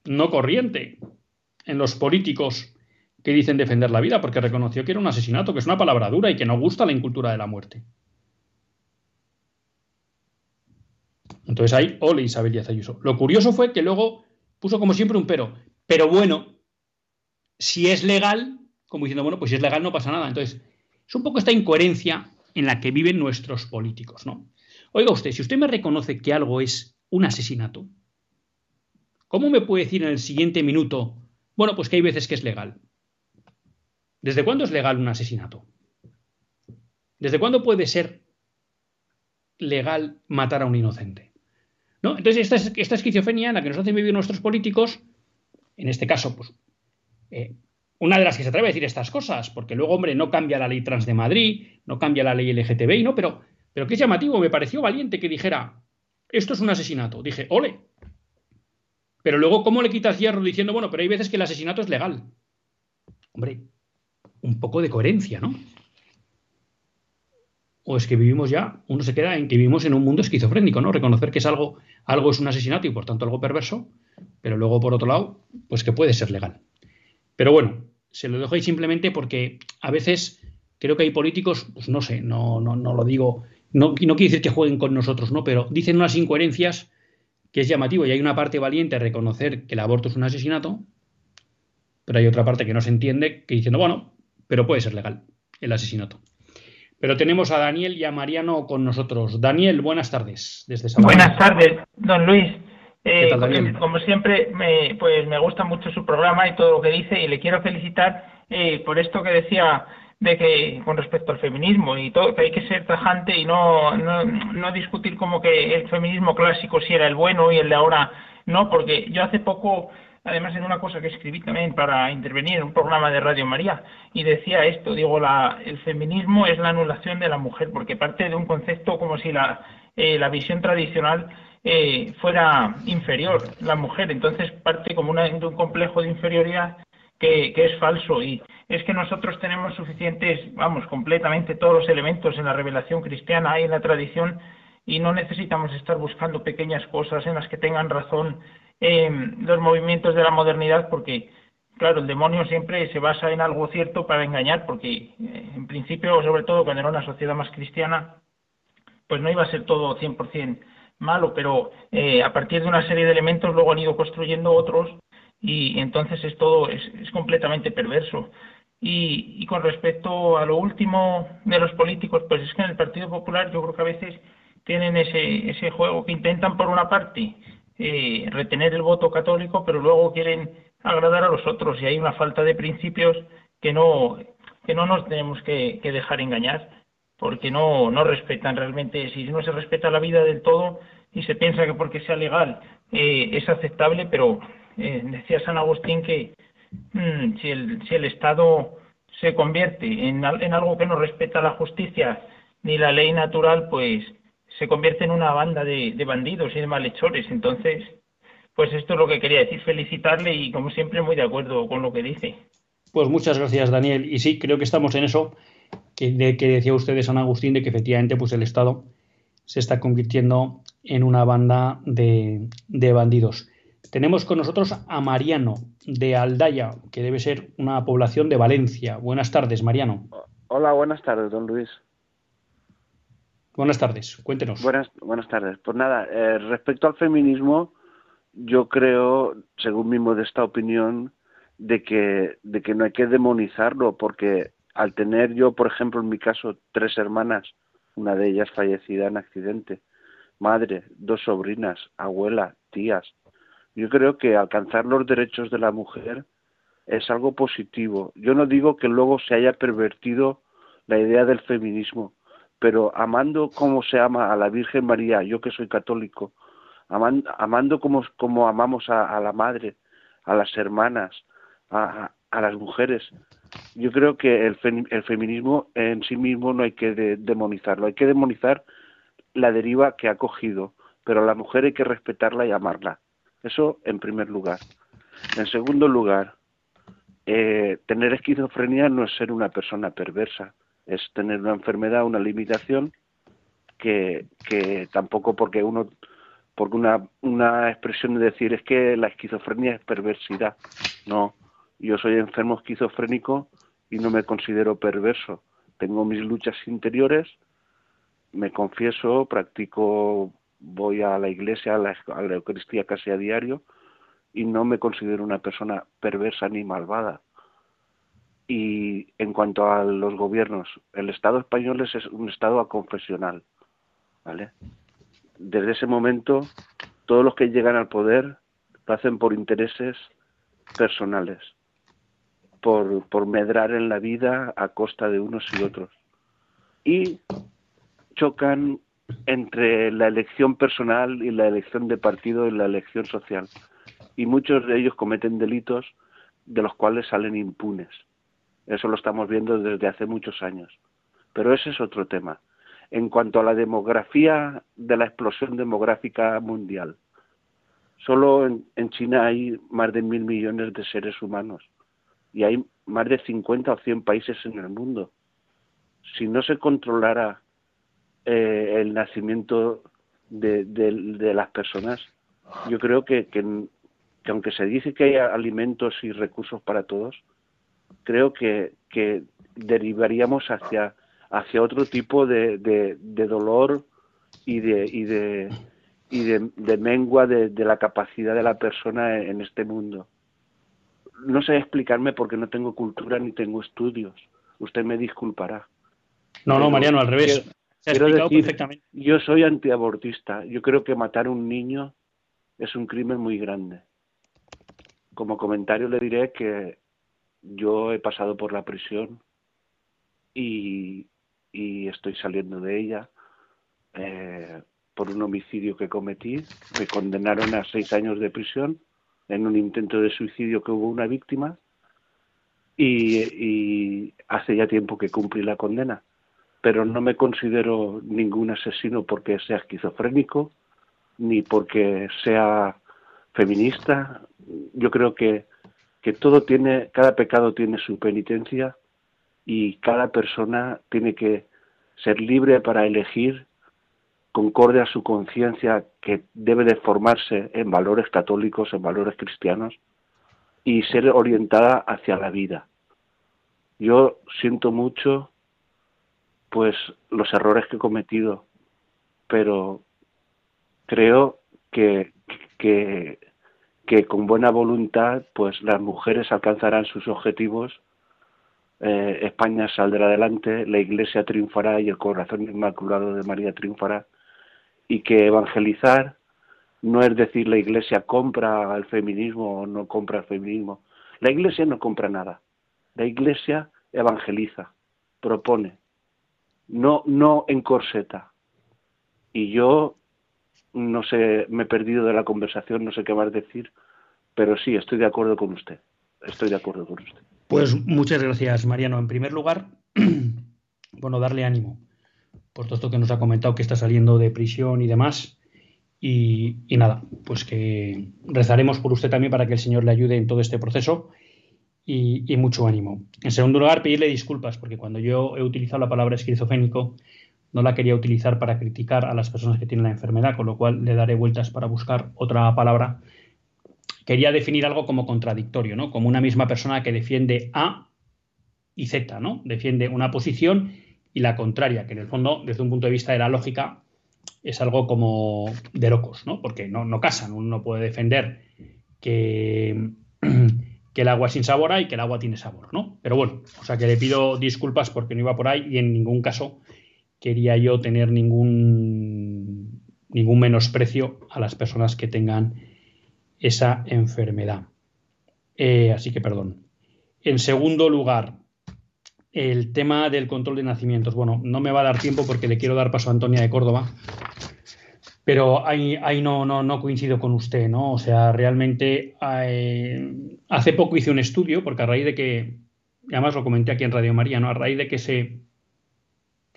no corriente en los políticos que dicen defender la vida, porque reconoció que era un asesinato, que es una palabra dura y que no gusta la incultura de la muerte. Entonces ahí, ole Isabel Díaz Ayuso. Lo curioso fue que luego puso como siempre un pero. Pero bueno, si es legal, como diciendo, bueno, pues si es legal no pasa nada. Entonces, es un poco esta incoherencia en la que viven nuestros políticos, ¿no? Oiga usted, si usted me reconoce que algo es un asesinato, ¿cómo me puede decir en el siguiente minuto, bueno, pues que hay veces que es legal? ¿Desde cuándo es legal un asesinato? ¿Desde cuándo puede ser legal matar a un inocente? Entonces, esta, esta, esquizofrenia en la que nos hacen vivir nuestros políticos, en este caso, pues, eh, una de las que se atreve a decir estas cosas, porque luego, hombre, no cambia la ley trans de Madrid, no cambia la ley LGTBI, ¿no? Pero, pero qué llamativo, me pareció valiente que dijera, esto es un asesinato. Dije, ole. Pero luego, ¿cómo le quitas hierro diciendo, bueno, pero hay veces que el asesinato es legal? Hombre, un poco de coherencia, ¿no? O es que vivimos ya, uno se queda en que vivimos en un mundo esquizofrénico, ¿no? Reconocer que es algo, algo es un asesinato y por tanto algo perverso, pero luego por otro lado, pues que puede ser legal. Pero bueno, se lo dejo ahí simplemente porque a veces creo que hay políticos, pues no sé, no, no, no lo digo, no, no quiere decir que jueguen con nosotros, ¿no? Pero dicen unas incoherencias que es llamativo y hay una parte valiente a reconocer que el aborto es un asesinato, pero hay otra parte que no se entiende que diciendo, bueno, pero puede ser legal el asesinato. Pero tenemos a Daniel y a Mariano con nosotros. Daniel, buenas tardes. Desde Buenas tardes, don Luis. Eh, como siempre, me, pues me gusta mucho su programa y todo lo que dice y le quiero felicitar eh, por esto que decía de que con respecto al feminismo y todo que hay que ser tajante y no, no, no discutir como que el feminismo clásico si era el bueno y el de ahora no porque yo hace poco además en una cosa que escribí también para intervenir en un programa de Radio María y decía esto digo la el feminismo es la anulación de la mujer porque parte de un concepto como si la eh, la visión tradicional eh, fuera inferior la mujer. Entonces parte como una, de un complejo de inferioridad que, es falso y es que nosotros tenemos suficientes, vamos, completamente todos los elementos en la revelación cristiana y en la tradición y no necesitamos estar buscando pequeñas cosas en las que tengan razón eh, los movimientos de la modernidad porque claro, el demonio siempre se basa en algo cierto para engañar porque eh, en principio, sobre todo cuando era una sociedad más cristiana, pues no iba a ser todo 100% malo, pero eh, a partir de una serie de elementos luego han ido construyendo otros y entonces es todo es, completamente perverso. Y, y, con respecto a lo último de los políticos, pues es que en el Partido Popular yo creo que a veces tienen ese, ese juego que intentan por una parte eh, retener el voto católico, pero luego quieren agradar a los otros y hay una falta de principios que no que no nos tenemos que, dejar engañar porque no no respetan realmente si no se respeta la vida del todo y se piensa que porque sea legal eh, es aceptable pero eh, decía San Agustín que mm, si, el, si el Estado se convierte en, en algo que no respeta la justicia ni la ley natural, pues se convierte en una banda de, de, bandidos y de malhechores. Entonces, pues esto es lo que quería decir, felicitarle y como siempre muy de acuerdo con lo que dice. Pues muchas gracias, Daniel. Y sí, creo que estamos en eso que, de, que decía usted de San Agustín, de que efectivamente pues el Estado se está convirtiendo en una banda de, de bandidos. Tenemos con nosotros a Mariano de Aldaya, que debe ser una población de Valencia. Buenas tardes, Mariano. Hola, buenas tardes, don Luis. Buenas tardes, cuéntenos. Buenas, buenas tardes. Pues nada, eh, respecto al feminismo, yo creo, según mi modesta opinión, de que, de que no hay que demonizarlo, porque al tener yo, por ejemplo, en mi caso, tres hermanas, una de ellas fallecida en accidente, madre, dos sobrinas, abuela, tías, yo creo que alcanzar los derechos de la mujer es algo positivo. Yo no digo que luego se haya pervertido la idea del feminismo, pero amando como se ama a la Virgen María, yo que soy católico, amando, como, como amamos a, la madre, a las hermanas, a, a las mujeres, yo creo que el, el, feminismo en sí mismo no hay que demonizarlo, hay que demonizar la deriva que ha cogido, pero a la mujer hay que respetarla y amarla. Eso en primer lugar. En segundo lugar, eh, tener esquizofrenia no es ser una persona perversa, es tener una enfermedad, una limitación que, tampoco porque uno porque una, una expresión de decir es que la esquizofrenia es perversidad. No, yo soy enfermo esquizofrénico y no me considero perverso. Tengo mis luchas interiores, me confieso, practico voy a la iglesia, a la, Eucaristía casi a diario y no me considero una persona perversa ni malvada. Y en cuanto a los gobiernos, el Estado español es un Estado aconfesional, ¿vale? Desde ese momento, todos los que llegan al poder lo hacen por intereses personales, por, por medrar en la vida a costa de unos y otros. Y chocan entre la elección personal y la elección de partido y la elección social. Y muchos de ellos cometen delitos de los cuales salen impunes. Eso lo estamos viendo desde hace muchos años. Pero ese es otro tema. En cuanto a la demografía de la explosión demográfica mundial, solo en, China hay más de mil millones de seres humanos y hay más de 50 o 100 países en el mundo. Si no se controlara eh, el nacimiento de, de, las personas, yo creo que, que, aunque se dice que hay alimentos y recursos para todos, creo que, que derivaríamos hacia, hacia otro tipo de, de, dolor y de, y de, y de, mengua de, la capacidad de la persona en, este mundo. No sé explicarme porque no tengo cultura ni tengo estudios. Usted me disculpará. No, no, Mariano, al revés. Quiero decir, yo soy antiabortista. Yo creo que matar a un niño es un crimen muy grande. Como comentario le diré que yo he pasado por la prisión y, estoy saliendo de ella eh, por un homicidio que cometí. Me condenaron a seis años de prisión en un intento de suicidio que hubo una víctima y, hace ya tiempo que cumplí la condena. Pero no me considero ningún asesino porque sea esquizofrénico ni porque sea feminista. Yo creo que, que todo tiene, cada pecado tiene su penitencia y cada persona tiene que ser libre para elegir concorde a su conciencia que debe de formarse en valores católicos, en valores cristianos y ser orientada hacia la vida. Yo siento mucho pues los errores que he cometido, pero creo que, que, que con buena voluntad pues las mujeres alcanzarán sus objetivos eh, España saldrá adelante, la Iglesia triunfará y el corazón inmaculado de María triunfará, y que evangelizar no es decir la Iglesia compra al feminismo o no compra al feminismo. La Iglesia no compra nada. La Iglesia evangeliza, propone, no, no encorseta. Y yo no sé, me he perdido de la conversación, no sé qué más decir, pero sí, estoy de acuerdo con usted. Estoy de acuerdo con usted. Pues muchas gracias, Mariano. En primer lugar, <clears throat> bueno, darle ánimo por todo esto que nos ha comentado que está saliendo de prisión y demás. Y, nada, pues que rezaremos por usted también para que el Señor le ayude en todo este proceso y, y, mucho ánimo. En segundo lugar, pedirle disculpas, porque cuando yo he utilizado la palabra esquizofénico, no la quería utilizar para criticar a las personas que tienen la enfermedad, con lo cual le daré vueltas para buscar otra palabra quería definir algo como contradictorio, ¿no? Como una misma persona que defiende A y Z, ¿no? Defiende una posición y la contraria, que en el fondo, desde un punto de vista de la lógica, es algo como de locos, ¿no? Porque no, no casan. Uno puede defender que, <clears throat> que el agua es sin sabor y que el agua tiene sabor, ¿no? Pero bueno, o sea que le pido disculpas porque no iba por ahí y en ningún caso quería yo tener ningún, ningún menosprecio a las personas que tengan esa enfermedad. Eh, así que perdón. En segundo lugar, el tema del control de nacimientos. Bueno, no me va a dar tiempo porque le quiero dar paso a Antonia de Córdoba, pero ahí, ahí no, no, no, coincido con usted, ¿no? O sea, realmente eh, hace poco hice un estudio, porque a raíz de que, además lo comenté aquí en Radio María, ¿no? A raíz de que se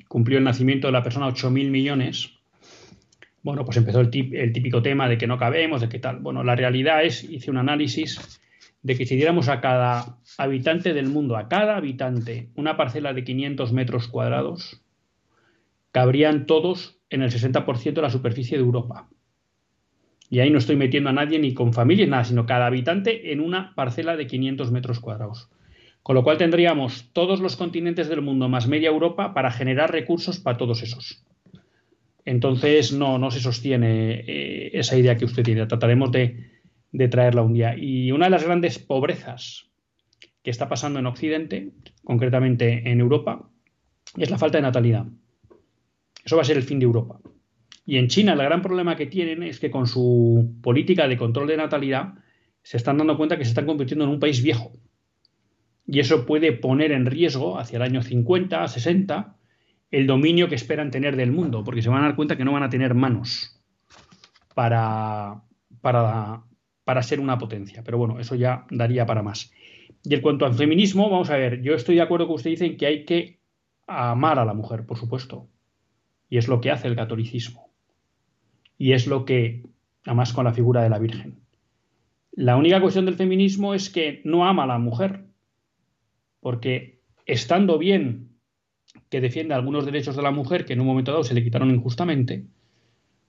cumplió el nacimiento de la persona 8.000 millones, bueno, pues empezó el, típico tema de que no cabemos, de qué tal. Bueno, la realidad es, hice un análisis de que si diéramos a cada habitante del mundo, a cada habitante, una parcela de 500 metros cuadrados, cabrían todos en el 60% de la superficie de Europa. Y ahí no estoy metiendo a nadie ni con familias, nada, sino cada habitante en una parcela de 500 metros cuadrados. Con lo cual tendríamos todos los continentes del mundo más media Europa para generar recursos para todos esos. Entonces no, no se sostiene eh, esa idea que usted tiene. Trataremos de, traerla un día. Y una de las grandes pobrezas que está pasando en Occidente, concretamente en Europa, es la falta de natalidad. Eso va a ser el fin de Europa. Y en China el gran problema que tienen es que con su política de control de natalidad se están dando cuenta que se están convirtiendo en un país viejo. Y eso puede poner en riesgo hacia el año 50, 60, el dominio que esperan tener del mundo, porque se van a dar cuenta que no van a tener manos para, para, para ser una potencia. Pero bueno, eso ya daría para más. Y en cuanto al feminismo, vamos a ver, yo estoy de acuerdo con usted dice que hay que amar a la mujer, por supuesto. Y es lo que hace el catolicismo. Y es lo que, además con la figura de la Virgen. La única cuestión del feminismo es que no ama a la mujer, porque estando bien que defiende algunos derechos de la mujer que en un momento dado se le quitaron injustamente,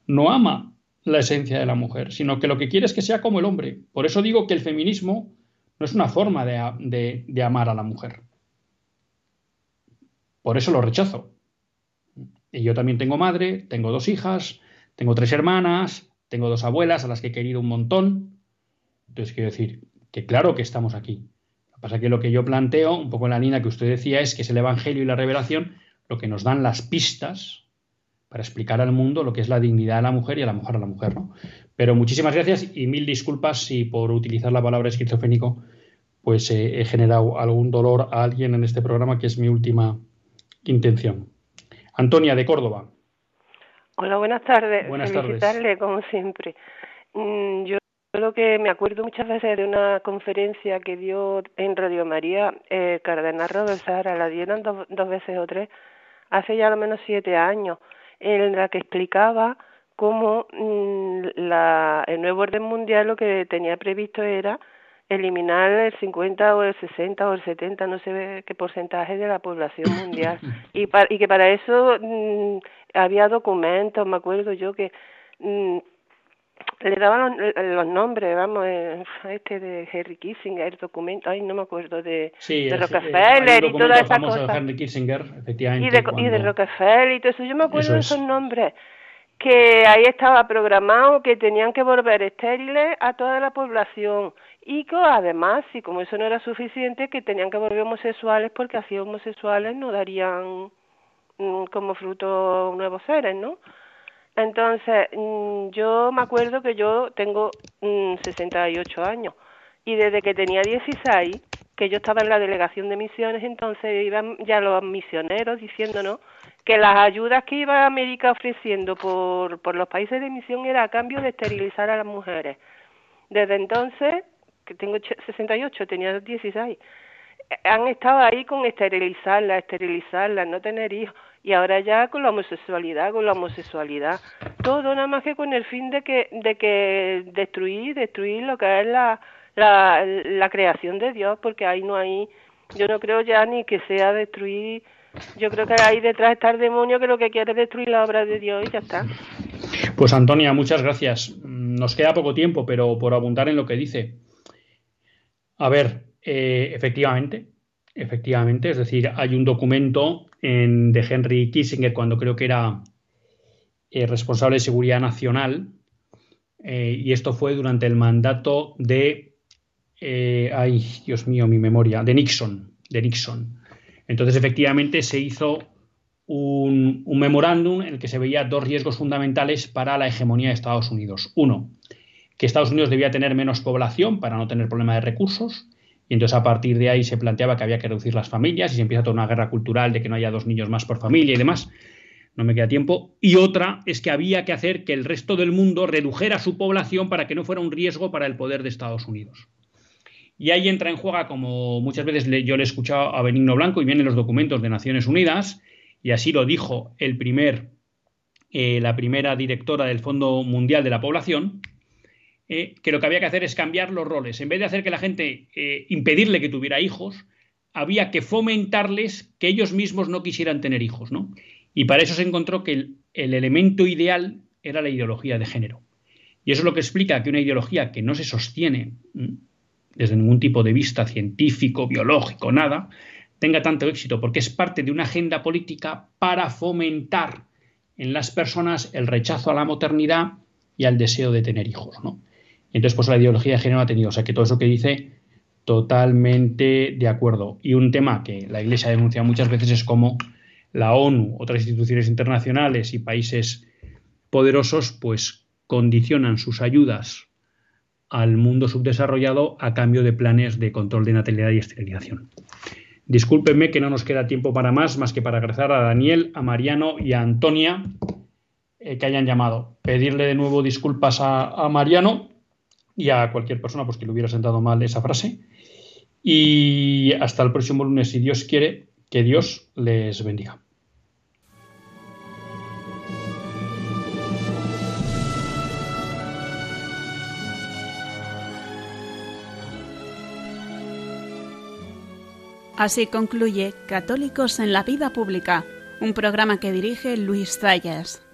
no ama la esencia de la mujer, sino que lo que quiere es que sea como el hombre. Por eso digo que el feminismo no es una forma de, de amar a la mujer. Por eso lo rechazo. Y yo también tengo madre, tengo dos hijas, tengo tres hermanas, tengo dos abuelas a las que he querido un montón. Entonces quiero decir que claro que estamos aquí, pasa que lo que yo planteo, un poco en la línea que usted decía, es que es el Evangelio y la revelación lo que nos dan las pistas para explicar al mundo lo que es la dignidad de la mujer y a la mujer a la mujer. ¿no? Pero muchísimas gracias y mil disculpas si por utilizar la palabra esquizofénico pues eh, he generado algún dolor a alguien en este programa, que es mi última intención. Antonia de Córdoba. Hola, buenas tardes. Buenas Felicitarle, como siempre. Mm, yo lo que me acuerdo muchas veces de una conferencia que dio en Radio María el Cardenal Robert la dieron dos, dos veces o tres, hace ya al menos siete años, en la que explicaba cómo mm, la, el nuevo orden mundial lo que tenía previsto era eliminar el 50 o el 60 o el 70, no sé qué porcentaje de la población mundial. <laughs> y, y que para eso mm, había documentos, me acuerdo yo que mm, le daban los, nombres, vamos, eh, este de Henry Kissinger, el documento, ay, no me acuerdo, de, de Rockefeller y todas esas cosas. Henry Kissinger, efectivamente, y, de, y de Rockefeller y todo eso, yo me acuerdo de esos nombres que ahí estaba programado que tenían que volver estériles a toda la población y que además, y como eso no era suficiente, que tenían que volver homosexuales porque así homosexuales no darían mm, como fruto nuevos seres, ¿no? Entonces, mm, yo me acuerdo que yo tengo 68 mm, años y desde que tenía 16, que yo estaba en la delegación de misiones, entonces iban ya los misioneros diciéndonos que las ayudas que iba América ofreciendo por, por los países de misión era a cambio de esterilizar a las mujeres. Desde entonces, que tengo 68, tenía 16, han estado ahí con esterilizarla, esterilizarla, no tener hijos, y ahora ya con la homosexualidad, con la homosexualidad, todo nada más que con el fin de que, de que destruir, destruir lo que es la, la, la creación de Dios, porque ahí no hay, yo no creo ya ni que sea destruir yo creo que ahí detrás está el demonio que lo que quiere es destruir la obra de Dios y ya está. Pues Antonia, muchas gracias. Nos queda poco tiempo, pero por apuntar en lo que dice. A ver, eh, efectivamente, efectivamente, es decir, hay un documento en, de Henry Kissinger cuando creo que era eh, responsable de seguridad nacional, eh, y esto fue durante el mandato de, ay, Dios mío, mi memoria, de Nixon, de Nixon. Entonces, efectivamente, se hizo un, memorándum en el que se veía dos riesgos fundamentales para la hegemonía de Estados Unidos. Uno, que Estados Unidos debía tener menos población para no tener problema de recursos. Y entonces a partir de ahí se planteaba que había que reducir las familias y se empieza toda una guerra cultural de que no haya dos niños más por familia y demás. No me queda tiempo. Y otra es que había que hacer que el resto del mundo redujera su población para que no fuera un riesgo para el poder de Estados Unidos. Y ahí entra en juego, como muchas veces yo le he escuchado a Benigno Blanco y vienen los documentos de Naciones Unidas, y así lo dijo el primer, eh, la primera directora del Fondo Mundial de la Población, eh, que lo que había que hacer es cambiar los roles. En vez de hacer que la gente, eh, impedirle que tuviera hijos, había que fomentarles que ellos mismos no quisieran tener hijos. ¿no? Y para eso se encontró que el, el elemento ideal era la ideología de género. Y eso es lo que explica que una ideología que no se sostiene desde ningún tipo de vista científico, biológico, nada, tenga tanto éxito, porque es parte de una agenda política para fomentar en las personas el rechazo a la maternidad y al deseo de tener hijos, ¿no? Entonces, pues la ideología de género ha tenido, o sea, que todo eso que dice, totalmente de acuerdo. Y un tema que la Iglesia ha denunciado muchas veces es cómo la ONU, otras instituciones internacionales y países poderosos, pues condicionan sus ayudas al mundo subdesarrollado a cambio de planes de control de natalidad y esterilización. Discúlpenme que no nos queda tiempo para más, más que para agradecer a Daniel, a Mariano y a Antonia eh, que hayan llamado. Pedirle de nuevo disculpas a, Mariano y a cualquier persona pues, que le hubiera sentado mal esa frase. Y hasta el próximo lunes, si Dios quiere, que Dios les bendiga. Así concluye Católicos en la Vida Pública, un programa que dirige Luis Zayas.